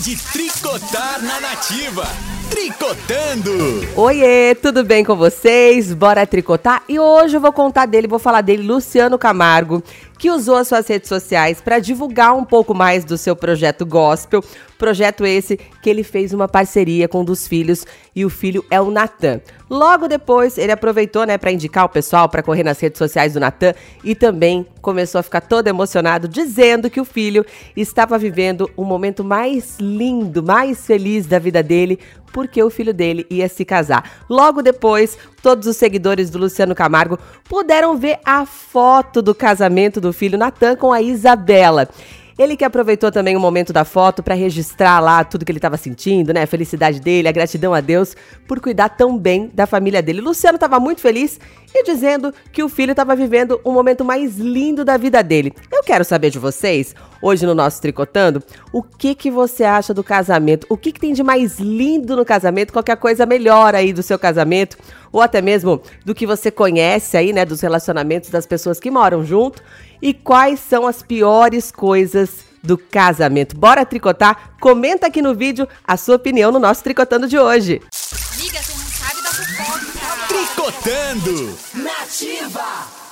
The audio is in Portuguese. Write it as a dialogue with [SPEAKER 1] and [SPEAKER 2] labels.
[SPEAKER 1] de tricotar na nativa. Tricotando!
[SPEAKER 2] Oiê, tudo bem com vocês? Bora tricotar? E hoje eu vou contar dele, vou falar dele, Luciano Camargo, que usou as suas redes sociais para divulgar um pouco mais do seu projeto gospel. Projeto esse que ele fez uma parceria com um dos filhos e o filho é o Natan. Logo depois, ele aproveitou, né, para indicar o pessoal para correr nas redes sociais do Natan e também começou a ficar todo emocionado dizendo que o filho estava vivendo o momento mais lindo, mais feliz da vida dele porque o filho dele ia se casar. Logo depois, todos os seguidores do Luciano Camargo puderam ver a foto do casamento do filho Natan com a Isabela. Ele que aproveitou também o momento da foto para registrar lá tudo que ele estava sentindo, né? A felicidade dele, a gratidão a Deus por cuidar tão bem da família dele. Luciano estava muito feliz e dizendo que o filho estava vivendo o momento mais lindo da vida dele. Eu quero saber de vocês, hoje no nosso Tricotando, o que que você acha do casamento? O que, que tem de mais lindo no casamento? Qualquer coisa melhor aí do seu casamento? Ou até mesmo do que você conhece aí, né? Dos relacionamentos das pessoas que moram junto? E quais são as piores coisas do casamento? Bora tricotar? Comenta aqui no vídeo a sua opinião no nosso Tricotando de hoje.
[SPEAKER 1] Tricotando! Nativa!